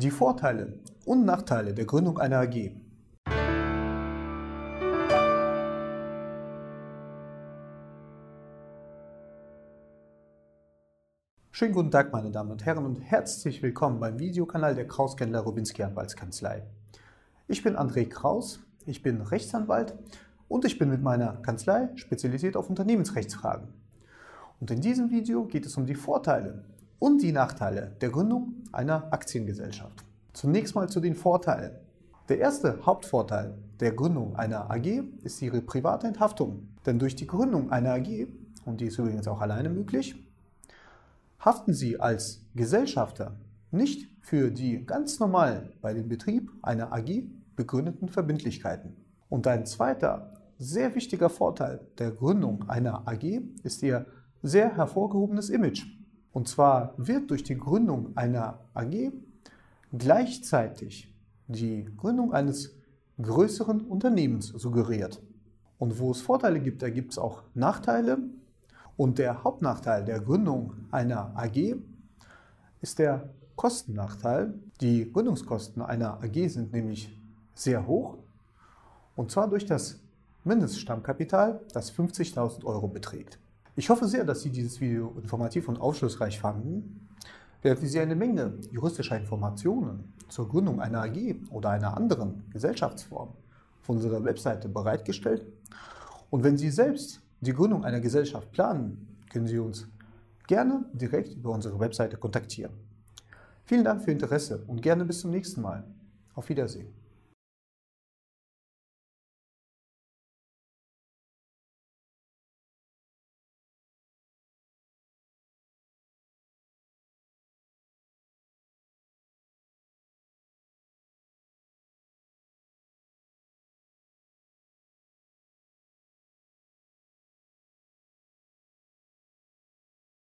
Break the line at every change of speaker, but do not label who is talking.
Die Vorteile und Nachteile der Gründung einer AG. Schönen guten Tag, meine Damen und Herren, und herzlich willkommen beim Videokanal der Kraus-Kendler Rubinski Anwaltskanzlei. Ich bin André Kraus, ich bin Rechtsanwalt und ich bin mit meiner Kanzlei spezialisiert auf Unternehmensrechtsfragen. Und in diesem Video geht es um die Vorteile und die Nachteile der Gründung einer Aktiengesellschaft. Zunächst mal zu den Vorteilen. Der erste Hauptvorteil der Gründung einer AG ist ihre private Enthaftung. Denn durch die Gründung einer AG, und die ist übrigens auch alleine möglich, haften Sie als Gesellschafter nicht für die ganz normal bei dem Betrieb einer AG begründeten Verbindlichkeiten. Und ein zweiter sehr wichtiger Vorteil der Gründung einer AG ist ihr sehr hervorgehobenes Image. Und zwar wird durch die Gründung einer AG gleichzeitig die Gründung eines größeren Unternehmens suggeriert. Und wo es Vorteile gibt, da gibt es auch Nachteile. Und der Hauptnachteil der Gründung einer AG ist der Kostennachteil. Die Gründungskosten einer AG sind nämlich sehr hoch. Und zwar durch das Mindeststammkapital, das 50.000 Euro beträgt. Ich hoffe sehr, dass Sie dieses Video informativ und aufschlussreich fanden. Wir haben für Sie eine Menge juristischer Informationen zur Gründung einer AG oder einer anderen Gesellschaftsform von unserer Webseite bereitgestellt. Und wenn Sie selbst die Gründung einer Gesellschaft planen, können Sie uns gerne direkt über unsere Webseite kontaktieren. Vielen Dank für Ihr Interesse und gerne bis zum nächsten Mal. Auf Wiedersehen.